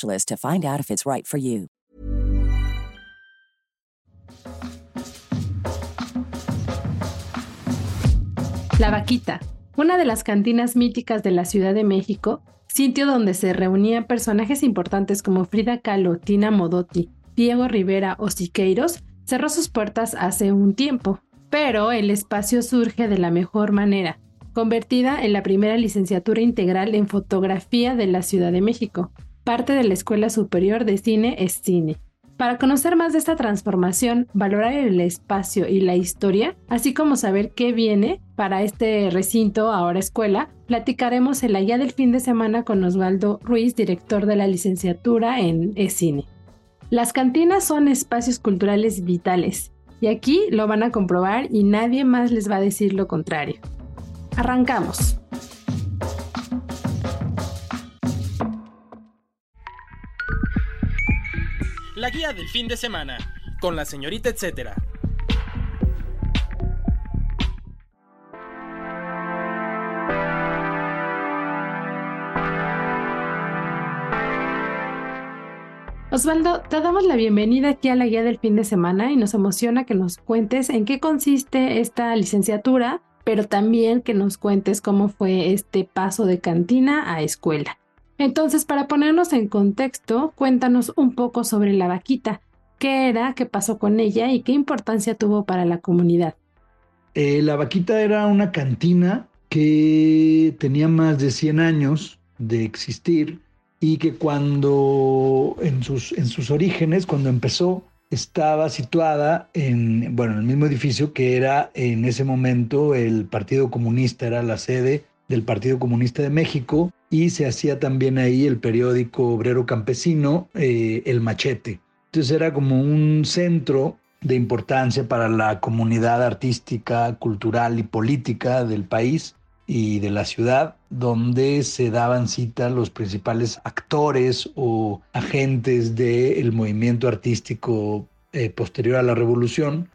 to find out if it's right for you. La Vaquita, una de las cantinas míticas de la Ciudad de México, sitio donde se reunían personajes importantes como Frida Kahlo, Tina Modotti, Diego Rivera o Siqueiros, cerró sus puertas hace un tiempo, pero el espacio surge de la mejor manera, convertida en la primera licenciatura integral en fotografía de la Ciudad de México, parte de la Escuela Superior de Cine es Cine. Para conocer más de esta transformación, valorar el espacio y la historia, así como saber qué viene para este recinto, ahora escuela, platicaremos la guía del fin de semana con Osvaldo Ruiz, director de la licenciatura en E-Cine. Las cantinas son espacios culturales vitales, y aquí lo van a comprobar y nadie más les va a decir lo contrario. Arrancamos. La guía del fin de semana, con la señorita etcétera. Osvaldo, te damos la bienvenida aquí a la guía del fin de semana y nos emociona que nos cuentes en qué consiste esta licenciatura, pero también que nos cuentes cómo fue este paso de cantina a escuela. Entonces, para ponernos en contexto, cuéntanos un poco sobre la vaquita. ¿Qué era? ¿Qué pasó con ella? ¿Y qué importancia tuvo para la comunidad? Eh, la vaquita era una cantina que tenía más de 100 años de existir y que cuando en sus, en sus orígenes, cuando empezó, estaba situada en, bueno, en el mismo edificio que era en ese momento el Partido Comunista, era la sede del Partido Comunista de México y se hacía también ahí el periódico obrero campesino, eh, El Machete. Entonces era como un centro de importancia para la comunidad artística, cultural y política del país y de la ciudad, donde se daban cita los principales actores o agentes del movimiento artístico eh, posterior a la revolución,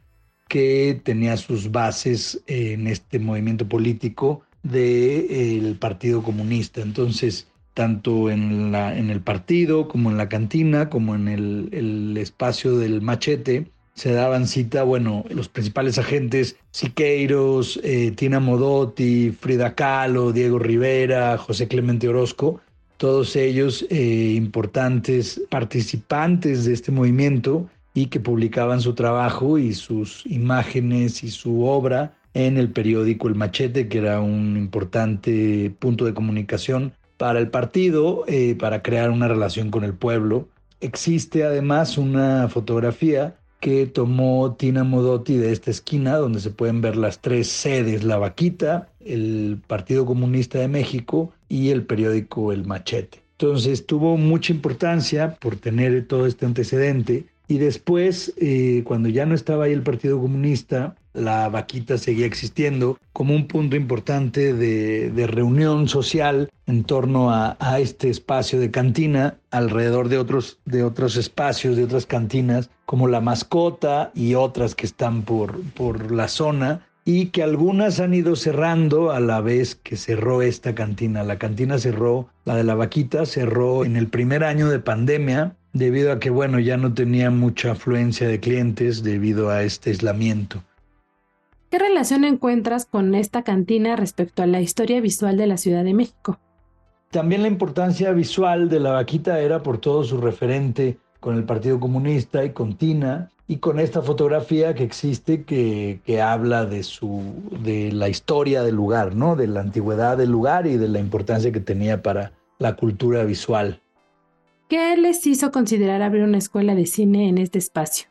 que tenía sus bases en este movimiento político del Partido Comunista. Entonces, tanto en, el partido como en la cantina, como en el, espacio del machete, se daban cita, bueno, los principales agentes, Siqueiros, eh, Tina Modotti, Frida Kahlo, Diego Rivera, José Clemente Orozco, todos ellos eh, importantes participantes de este movimiento y que publicaban su trabajo y sus imágenes y su obra en el periódico El Machete, que era un importante punto de comunicación para el partido, eh, para crear una relación con el pueblo. Existe además una fotografía que tomó Tina Modotti de esta esquina, donde se pueden ver las tres sedes, La Vaquita, el Partido Comunista de México y el periódico El Machete. Entonces tuvo mucha importancia por tener todo este antecedente y después, eh, cuando ya no estaba ahí el Partido Comunista, la vaquita seguía existiendo como un punto importante de, reunión social en torno a, este espacio de cantina, alrededor de otros, de otros espacios, de otras cantinas, como la mascota y otras que están por, por la zona y que algunas han ido cerrando a la vez que cerró esta cantina. La cantina cerró, la de la vaquita cerró en el primer año de pandemia debido a que, bueno, ya no tenía mucha afluencia de clientes debido a este aislamiento. ¿Qué relación encuentras con esta cantina respecto a la historia visual de la Ciudad de México? También la importancia visual de la vaquita era por todo su referente con el Partido Comunista y con Tina, y con esta fotografía que existe que, que, habla de, su, de la historia del lugar, ¿no? de la antigüedad del lugar y de la importancia que tenía para la cultura visual. ¿Qué les hizo considerar abrir una escuela de cine en este espacio?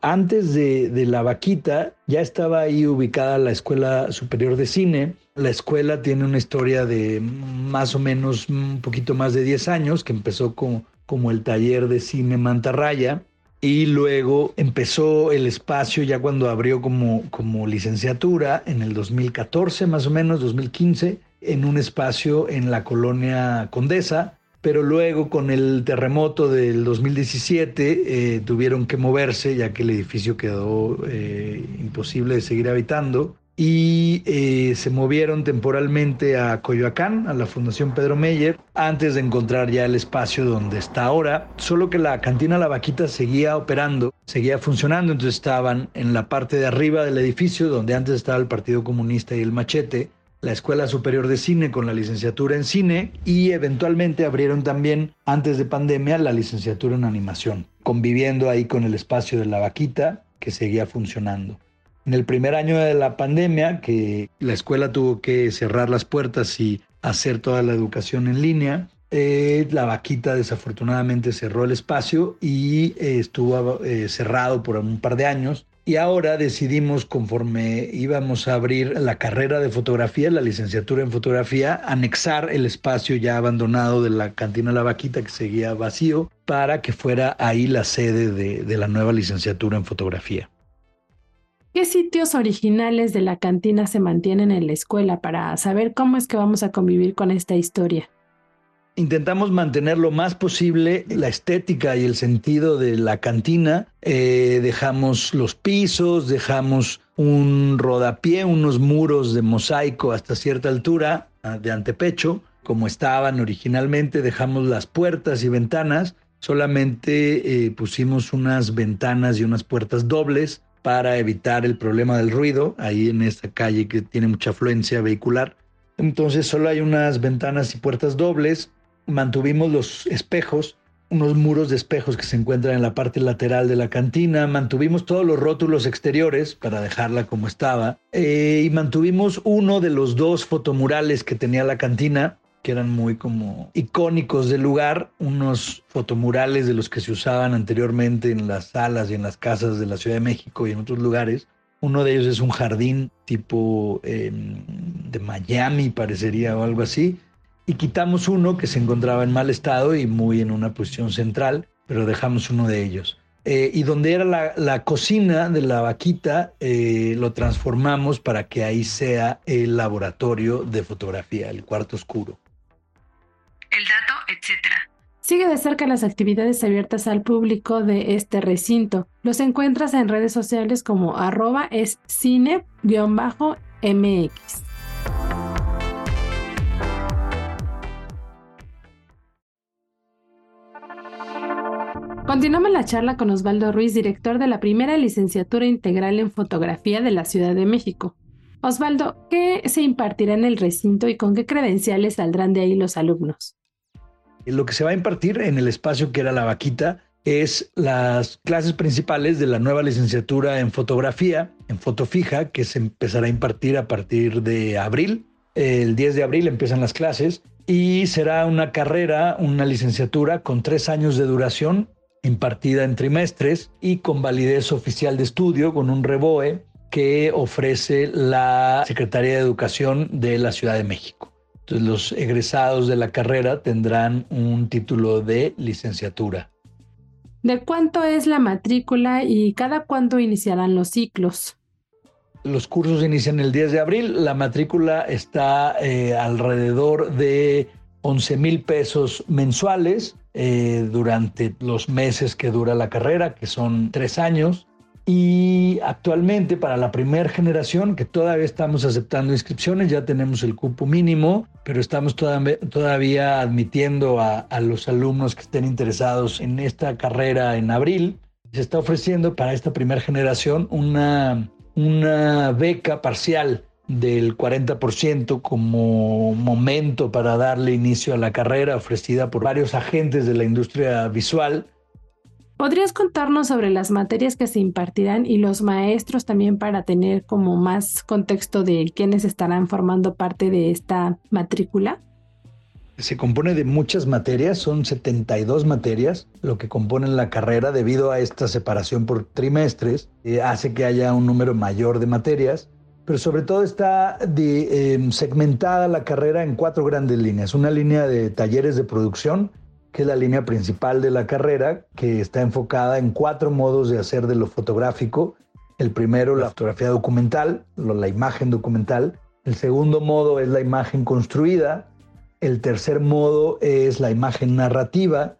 Antes de, de, La Vaquita ya estaba ahí ubicada la Escuela Superior de Cine. La escuela tiene una historia de más o menos un poquito más de 10 años, que empezó como, como el taller de cine Mantarraya y luego empezó el espacio ya cuando abrió como, como licenciatura en el 2014, más o menos, 2015, en un espacio en la colonia Condesa, pero luego con el terremoto del 2017 eh, tuvieron que moverse ya que el edificio quedó eh, imposible de seguir habitando. Y eh, se movieron temporalmente a Coyoacán, a la Fundación Pedro Meyer, antes de encontrar ya el espacio donde está ahora. Solo que la cantina La Vaquita seguía operando, seguía funcionando, entonces estaban en la parte de arriba del edificio, donde antes estaba el Partido Comunista y el Machete, la Escuela Superior de Cine con la licenciatura en cine y eventualmente abrieron también, antes de pandemia, la licenciatura en animación, conviviendo ahí con el espacio de La Vaquita que seguía funcionando. En el primer año de la pandemia, que la escuela tuvo que cerrar las puertas y hacer toda la educación en línea, eh, la vaquita desafortunadamente cerró el espacio y eh, estuvo eh, cerrado por un par de años. Y ahora decidimos, conforme íbamos a abrir la carrera de fotografía, la licenciatura en fotografía, anexar el espacio ya abandonado de la cantina La Vaquita, que seguía vacío, para que fuera ahí la sede de la nueva licenciatura en fotografía. ¿Qué sitios originales de la cantina se mantienen en la escuela para saber cómo es que vamos a convivir con esta historia? Intentamos mantener lo más posible la estética y el sentido de la cantina. Eh, dejamos los pisos, dejamos un rodapié, unos muros de mosaico hasta cierta altura ah, de antepecho, como estaban originalmente. Dejamos las puertas y ventanas. Solamente eh, pusimos unas ventanas y unas puertas dobles para evitar el problema del ruido ahí en esta calle que tiene mucha afluencia vehicular. Entonces solo hay unas ventanas y puertas dobles. Mantuvimos los espejos, unos muros de espejos que se encuentran en la parte lateral de la cantina. Mantuvimos todos los rótulos exteriores para dejarla como estaba. Eh, y mantuvimos uno de los dos fotomurales que tenía la cantina que eran muy como icónicos del lugar, unos fotomurales de los que se usaban anteriormente en las salas y en las casas de la Ciudad de México y en otros lugares. Uno de ellos es un jardín tipo em, de Miami, parecería o algo así. Y quitamos uno que se encontraba en mal estado y muy en una posición central, pero dejamos uno de ellos. Eh, y donde era la, cocina de la vaquita, eh, lo transformamos para que ahí sea el laboratorio de fotografía, el cuarto oscuro el dato, etc. Sigue de cerca las actividades abiertas al público de este recinto. Los encuentras en redes sociales como arroba es cine-mx. Continuamos la charla con Osvaldo Ruiz, director de la primera licenciatura integral en fotografía de la Ciudad de México. Osvaldo, ¿qué se impartirá en el recinto y con qué credenciales saldrán de ahí los alumnos? Lo que se va a impartir en el espacio que era la vaquita es las clases principales de la nueva licenciatura en fotografía, en foto fija, que se empezará a impartir a partir de abril. El 10 de abril empiezan las clases y será una carrera, una licenciatura con tres años de duración, impartida en trimestres y con validez oficial de estudio, con un reboe que ofrece la Secretaría de Educación de la Ciudad de México. Entonces los egresados de la carrera tendrán un título de licenciatura. ¿De cuánto es la matrícula y cada cuándo iniciarán los ciclos? Los cursos inician el 10 de abril. La matrícula está eh, alrededor de 11 mil pesos mensuales eh, durante los meses que dura la carrera, que son tres años. Y actualmente para la primera generación, que todavía estamos aceptando inscripciones, ya tenemos el cupo mínimo, pero estamos todavía admitiendo a, los alumnos que estén interesados en esta carrera en abril. Se está ofreciendo para esta primera generación una, una beca parcial del 40% como momento para darle inicio a la carrera ofrecida por varios agentes de la industria visual ¿Podrías contarnos sobre las materias que se impartirán y los maestros también para tener como más contexto de quiénes estarán formando parte de esta matrícula? Se compone de muchas materias, son 72 materias, lo que compone la carrera debido a esta separación por trimestres, eh, hace que haya un número mayor de materias, pero sobre todo está em, segmentada la carrera en cuatro grandes líneas. Una línea de talleres de producción, que es la línea principal de la carrera, que está enfocada en cuatro modos de hacer de lo fotográfico. El primero, la fotografía documental, la imagen documental. El segundo modo es la imagen construida. El tercer modo es la imagen narrativa.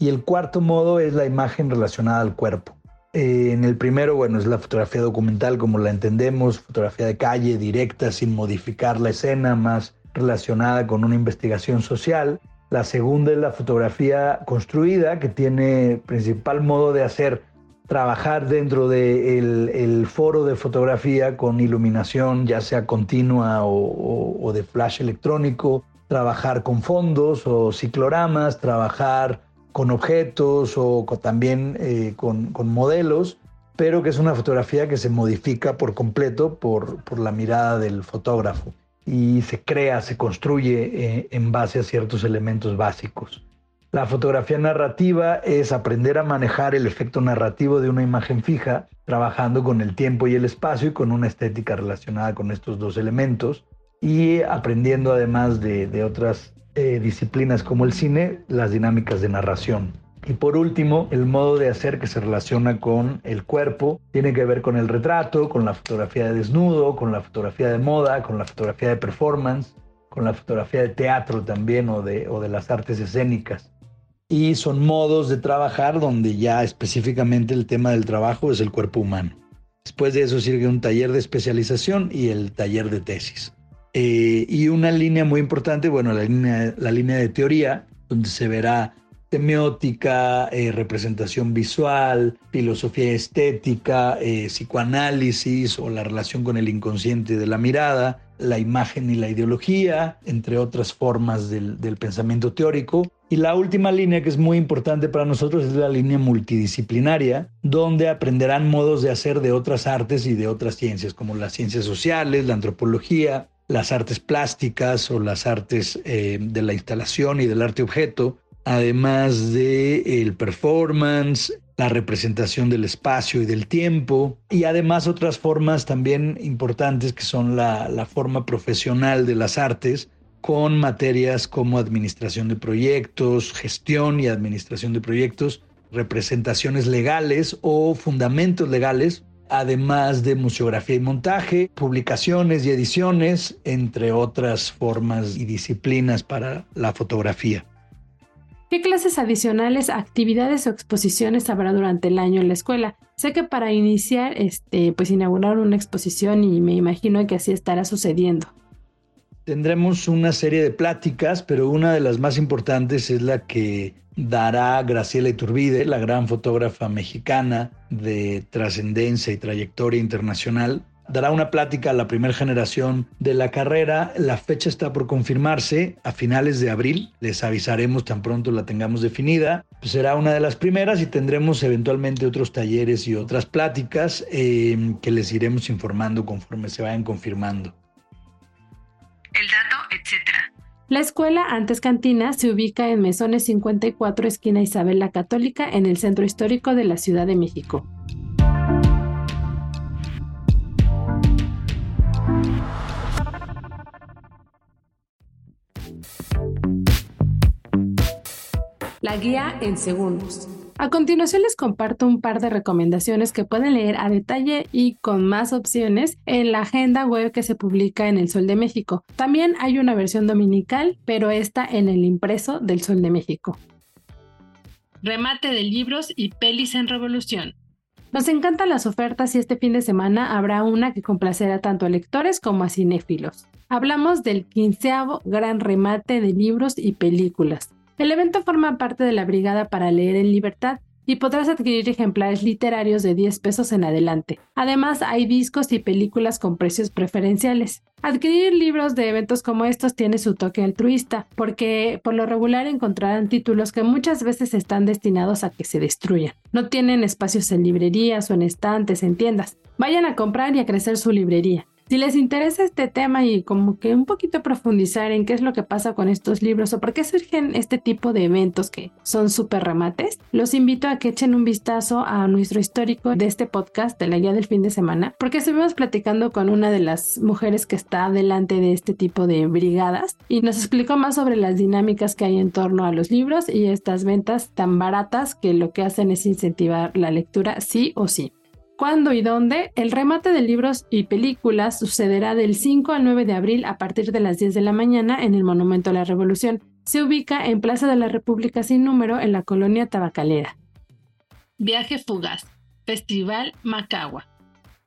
Y el cuarto modo es la imagen relacionada al cuerpo. Eh, en el primero, bueno, es la fotografía documental como la entendemos, fotografía de calle, directa, sin modificar la escena, más relacionada con una investigación social. La segunda es la fotografía construida, que tiene principal modo de hacer trabajar dentro del de el foro de fotografía con iluminación, ya sea continua o, de flash electrónico, trabajar con fondos o cicloramas, trabajar con objetos o también eh, con, modelos, pero que es una fotografía que se modifica por completo por, por la mirada del fotógrafo y se crea, se construye eh, en base a ciertos elementos básicos. La fotografía narrativa es aprender a manejar el efecto narrativo de una imagen fija, trabajando con el tiempo y el espacio y con una estética relacionada con estos dos elementos y aprendiendo además de, otras eh, disciplinas como el cine, las dinámicas de narración. Y por último, el modo de hacer que se relaciona con el cuerpo tiene que ver con el retrato, con la fotografía de desnudo, con la fotografía de moda, con la fotografía de performance, con la fotografía de teatro también o de, o de las artes escénicas. Y son modos de trabajar donde ya específicamente el tema del trabajo es el cuerpo humano. Después de eso sigue un taller de especialización y el taller de tesis. Eh, y una línea muy importante, bueno, la línea, la línea de teoría, donde se verá semiótica, eh, representación visual, filosofía estética, eh, psicoanálisis o la relación con el inconsciente de la mirada, la imagen y la ideología, entre otras formas del, del pensamiento teórico. Y la última línea que es muy importante para nosotros es la línea multidisciplinaria, donde aprenderán modos de hacer de otras artes y de otras ciencias, como las ciencias sociales, la antropología, las artes plásticas o las artes eh, de la instalación y del arte objeto, además de el performance, la representación del espacio y del tiempo, y además otras formas también importantes que son la, la forma profesional de las artes, con materias como administración de proyectos, gestión y administración de proyectos, representaciones legales o fundamentos legales, además de museografía y montaje, publicaciones y ediciones, entre otras formas y disciplinas para la fotografía. ¿Qué clases adicionales, actividades o exposiciones habrá durante el año en la escuela? Sé que para iniciar, este, pues inauguraron una exposición y me imagino que así estará sucediendo. Tendremos una serie de pláticas, pero una de las más importantes es la que dará Graciela Iturbide, la gran fotógrafa mexicana de trascendencia y trayectoria internacional, dará una plática a la primera generación de la carrera. La fecha está por confirmarse a finales de abril. Les avisaremos tan pronto la tengamos definida. será una de las primeras y tendremos eventualmente otros talleres y otras pláticas eh, que les iremos informando conforme se vayan confirmando. El dato, etcétera. La escuela, antes cantina, se ubica en Mesones 54, esquina Isabel la Católica, en el centro histórico de la Ciudad de México. La guía en segundos. A continuación les comparto un par de recomendaciones que pueden leer a detalle y con más opciones en la agenda web que se publica en El Sol de México. También hay una versión dominical, pero esta en el impreso del Sol de México. Remate de libros y pelis en revolución. Nos encantan las ofertas y este fin de semana habrá una que complacerá tanto a lectores como a cinéfilos. Hablamos del quinceavo gran remate de libros y películas. El evento forma parte de la Brigada para Leer en Libertad, y podrás adquirir ejemplares literarios de 10 pesos en adelante. Además, hay discos y películas con precios preferenciales. Adquirir libros de eventos como estos tiene su toque altruista, porque por lo regular encontrarán títulos que muchas veces están destinados a que se destruyan. No tienen espacios en librerías o en estantes, en tiendas. Vayan a comprar y a crecer su librería. Si les interesa este tema y como que un poquito profundizar en qué es lo que pasa con estos libros o por qué surgen este tipo de eventos que son súper remates, los invito a que echen un vistazo a nuestro histórico de este podcast de la guía del fin de semana, porque estuvimos platicando con una de las mujeres que está delante de este tipo de brigadas y nos explicó más sobre las dinámicas que hay en torno a los libros y estas ventas tan baratas que lo que hacen es incentivar la lectura sí o sí cuándo y dónde, el remate de libros y películas sucederá del 5 al 9 de abril a partir de las 10 de la mañana en el Monumento a la Revolución. Se ubica en Plaza de la República sin número en la colonia tabacalera. Viaje fugaz. Festival Macagua.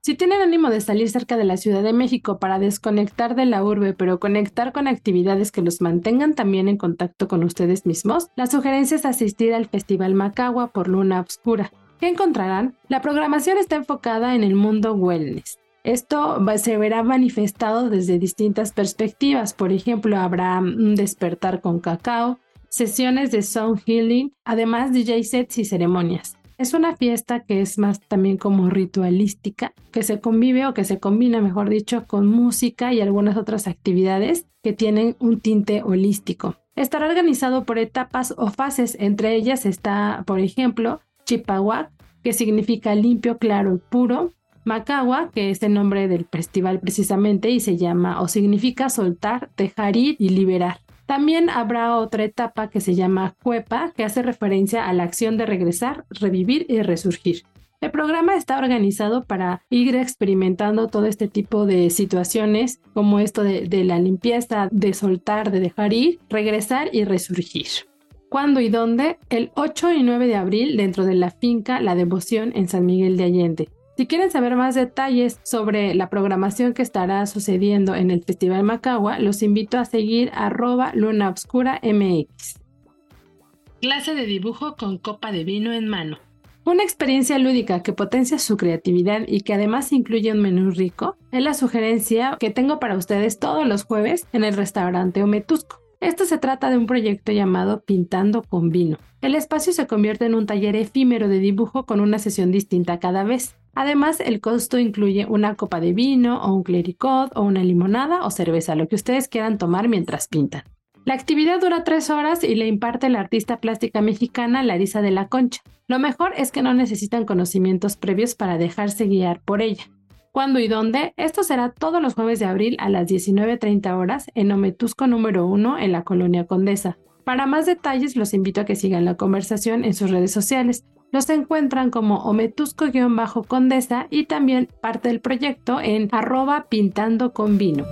Si tienen ánimo de salir cerca de la Ciudad de México para desconectar de la urbe, pero conectar con actividades que los mantengan también en contacto con ustedes mismos, la sugerencia es asistir al Festival Macagua por Luna Obscura. ¿Qué encontrarán? La programación está enfocada en el mundo wellness. Esto se verá manifestado desde distintas perspectivas. Por ejemplo, habrá un despertar con cacao, sesiones de sound healing, además DJ sets y ceremonias. Es una fiesta que es más también como ritualística, que se convive o que se combina, mejor dicho, con música y algunas otras actividades que tienen un tinte holístico. Estará organizado por etapas o fases, entre ellas está, por ejemplo, Chipahuac, que significa limpio, claro y puro. Macagua, que es el nombre del festival precisamente y se llama o significa soltar, dejar ir y liberar. También habrá otra etapa que se llama Cuepa, que hace referencia a la acción de regresar, revivir y resurgir. El programa está organizado para ir experimentando todo este tipo de situaciones, como esto de, de la limpieza, de soltar, de dejar ir, regresar y resurgir. ¿Cuándo y dónde? El 8 y 9 de abril dentro de la finca La Devoción en San Miguel de Allende. Si quieren saber más detalles sobre la programación que estará sucediendo en el Festival Macagua, los invito a seguir arroba Luna Obscura MX. Clase de dibujo con copa de vino en mano. Una experiencia lúdica que potencia su creatividad y que además incluye un menú rico es la sugerencia que tengo para ustedes todos los jueves en el restaurante Ometusco. Esto se trata de un proyecto llamado Pintando con Vino. El espacio se convierte en un taller efímero de dibujo con una sesión distinta cada vez. Además, el costo incluye una copa de vino o un clericot o una limonada o cerveza, lo que ustedes quieran tomar mientras pintan. La actividad dura tres horas y le imparte la artista plástica mexicana Larisa de la Concha. Lo mejor es que no necesitan conocimientos previos para dejarse guiar por ella. ¿Cuándo y dónde? Esto será todos los jueves de abril a las 19.30 horas en Ometusco número 1 en la Colonia Condesa. Para más detalles los invito a que sigan la conversación en sus redes sociales. Los encuentran como Ometusco-Condesa y también parte del proyecto en arroba pintando con vino.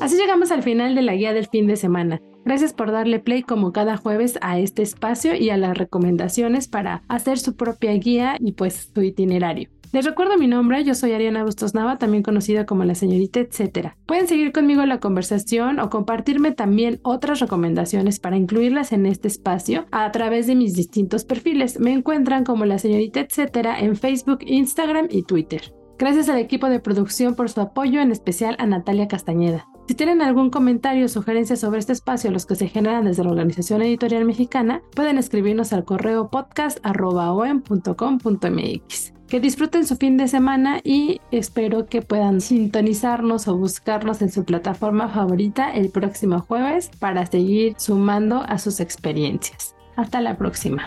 Así llegamos al final de la guía del fin de semana. Gracias por darle play como cada jueves a este espacio y a las recomendaciones para hacer su propia guía y pues su itinerario. Les recuerdo mi nombre, yo soy Ariana Bustos Nava, también conocida como la señorita etcétera. Pueden seguir conmigo la conversación o compartirme también otras recomendaciones para incluirlas en este espacio a través de mis distintos perfiles. Me encuentran como la señorita etcétera en Facebook, Instagram y Twitter. Gracias al equipo de producción por su apoyo, en especial a Natalia Castañeda. Si tienen algún comentario o sugerencia sobre este espacio, los que se generan desde la Organización Editorial Mexicana, pueden escribirnos al correo podcast.com.mx. Que disfruten su fin de semana y espero que puedan sintonizarnos o buscarnos en su plataforma favorita el próximo jueves para seguir sumando a sus experiencias. Hasta la próxima.